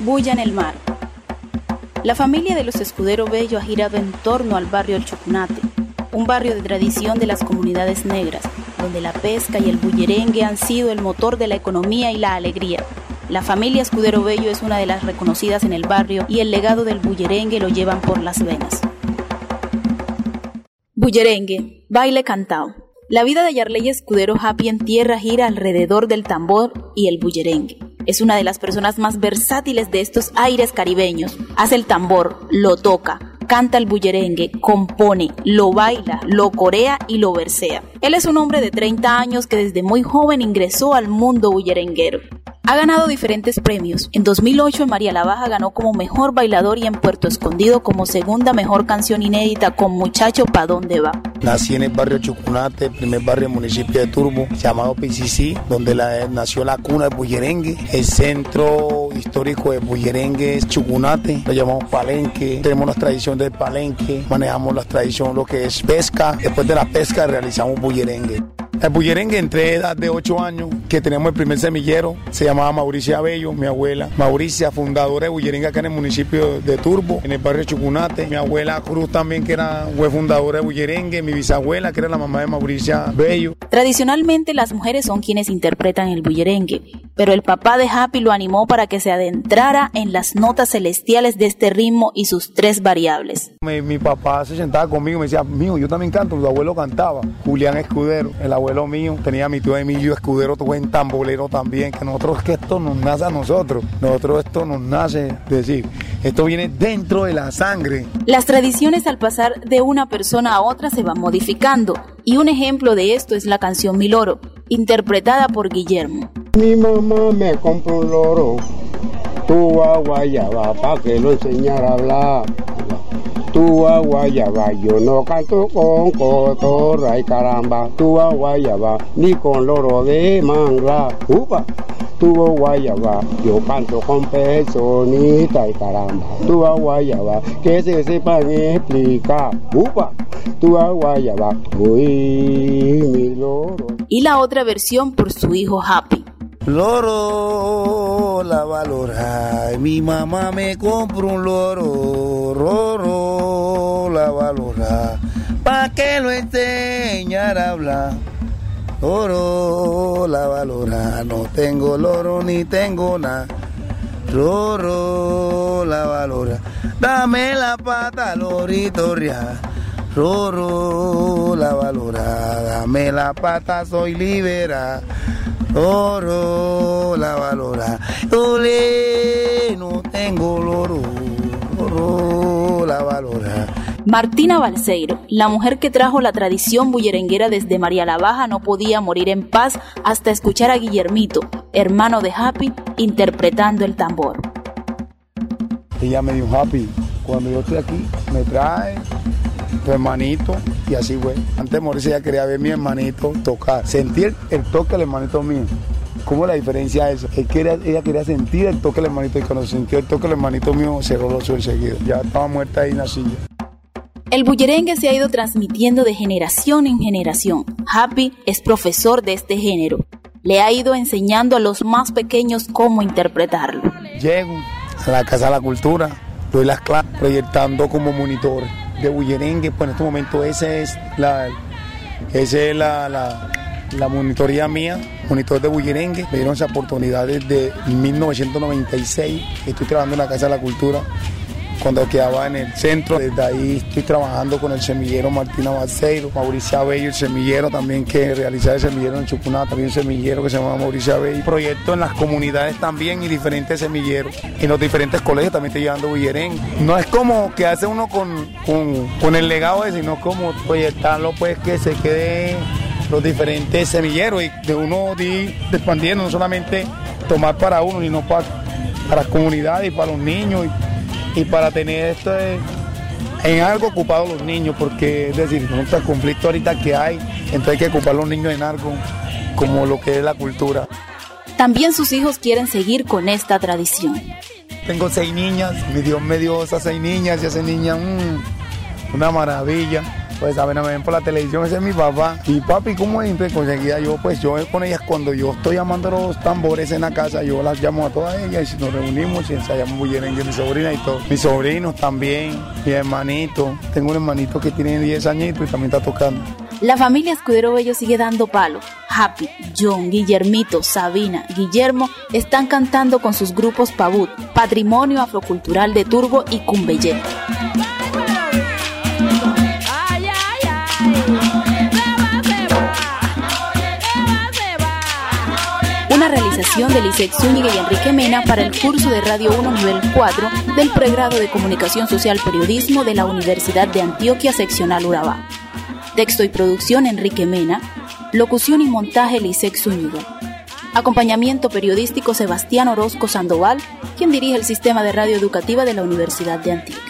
Bulla en el mar. La familia de los Escudero Bello ha girado en torno al barrio El Choconate, un barrio de tradición de las comunidades negras, donde la pesca y el bullerengue han sido el motor de la economía y la alegría. La familia Escudero Bello es una de las reconocidas en el barrio y el legado del bullerengue lo llevan por las venas. Bullerengue, baile cantado. La vida de Yarley Escudero Happy en tierra gira alrededor del tambor y el bullerengue. Es una de las personas más versátiles de estos aires caribeños. Hace el tambor, lo toca, canta el bullerengue, compone, lo baila, lo corea y lo versea. Él es un hombre de 30 años que desde muy joven ingresó al mundo bullerenguero. Ha ganado diferentes premios. En 2008 en María la Baja ganó como mejor bailador y en Puerto Escondido como segunda mejor canción inédita con Muchacho Pa' Dónde Va. Nací en el barrio Chucunate, primer barrio del municipio de Turbo, llamado PCC, donde nació la cuna de Bullerengue. El centro histórico de Bullerengue es Chucunate, lo llamamos Palenque. Tenemos la tradición del Palenque, manejamos la tradición lo que es pesca. Después de la pesca realizamos Bullerengue. El bullerengue entré edad de 8 años, que tenemos el primer semillero, se llamaba Mauricia Bello, mi abuela. Mauricia, fundadora de bullerengue acá en el municipio de Turbo, en el barrio Chucunate. Mi abuela Cruz también, que era, fue fundadora de bullerengue. Mi bisabuela, que era la mamá de Mauricia Bello. Tradicionalmente las mujeres son quienes interpretan el bullerengue, pero el papá de Happy lo animó para que se adentrara en las notas celestiales de este ritmo y sus tres variables. Mi, papá se sentaba conmigo y me decía, mío, yo también canto, tu abuelo cantaba. Julián Escudero, el abuelo mío, tenía mi tío Emilio Escudero, buen tambolero también, que nosotros, que esto nos nace a nosotros, nosotros esto nos nace, decir, esto viene dentro de la sangre. Las tradiciones al pasar de una persona a otra se van modificando, y un ejemplo de esto es la canción Mi Loro, interpretada por Guillermo. Mi mamá me compró un loro, tu agua ya va para que lo enseñara a hablar. Tu agua va, yo no canto con cotorra y caramba, tu agua va, ni con loro de mangla, upa, tu guayaba, yo canto con personita y caramba, tu guayaba, que se sepan explicar, upa, tu guayaba, uy, mi loro. Y la otra versión por su hijo Happy. Loro la valora, mi mamá me compró un loro, loro la valora, pa' que lo enseñara a hablar. Loro la valora, no tengo loro ni tengo nada. Loro la valora, dame la pata, lorito ria. Roro la valora, dame la pata, soy libera. Oro la valora. Ole, no tengo loro. Oro la valora. Martina Balseiro, la mujer que trajo la tradición bullerenguera desde María la Baja, no podía morir en paz hasta escuchar a Guillermito, hermano de Happy, interpretando el tambor. Ella me dijo, Happy, cuando yo estoy aquí, me trae tu hermanito y así fue. Antes de morirse ella quería ver a mi hermanito tocar, sentir el toque del hermanito mío. ¿Cómo la diferencia es? ella quería sentir el toque del hermanito y cuando sintió el toque del hermanito mío cerró los ojos enseguida. Ya estaba muerta ahí en la silla. El bullerengue se ha ido transmitiendo de generación en generación. Happy es profesor de este género. Le ha ido enseñando a los más pequeños cómo interpretarlo. Llego a la Casa de la Cultura, doy las clases proyectando como monitor de bullerengue, pues en este momento esa es la, esa es la, la, monitoría mía, monitor de bullerengue. Me dieron esa oportunidad desde 1996, estoy trabajando en la Casa de la Cultura cuando quedaba en el centro. Desde ahí estoy trabajando con el semillero Martina Balseiro, Mauricio Abello, el semillero también que realiza el semillero en Chucuná, también un semillero que se llama Mauricio Abello. Proyecto en las comunidades también y diferentes semilleros. En los diferentes colegios también estoy llevando Bullerén. No es como que hace uno con, con, el legado sino como proyectarlo pues que se quede los diferentes semilleros y de uno ir expandiendo, no solamente tomar para uno, sino para, para las comunidades y para los niños para tener esto en algo ocupado los niños, porque es decir, con el conflicto ahorita que hay, entonces hay que ocupar los niños en algo como lo que es la cultura. También sus hijos quieren seguir con esta tradición. Tengo seis niñas, mi Dios me dio esas seis niñas y esas niñas, mm, una maravilla. Pues a ver, me ven por la televisión, ese es mi papá. Y papi, ¿cómo es? Entonces conseguía yo, pues yo con ellas, cuando yo estoy llamando los tambores en la casa, yo las llamo a todas ellas y nos reunimos y ensayamos bullerengue, mi sobrina y todo. Mis sobrinos también, mi hermanito. Tengo un hermanito que tiene 10 añitos y también está tocando. La familia Escudero Bello sigue dando palo. Happy, John, Guillermito, Sabina, Guillermo están cantando con sus grupos Pabut, Patrimonio Afrocultural de Turbo y Cumbeyé. Realización de Lisette Zúñiga y Enrique Mena para el curso de Radio 1 nivel 4 del pregrado de Comunicación Social Periodismo de la Universidad de Antioquia Seccional Urabá. Texto y producción Enrique Mena. Locución y montaje Lisek Zúñiga. Acompañamiento periodístico Sebastián Orozco Sandoval, quien dirige el sistema de radio educativa de la Universidad de Antioquia.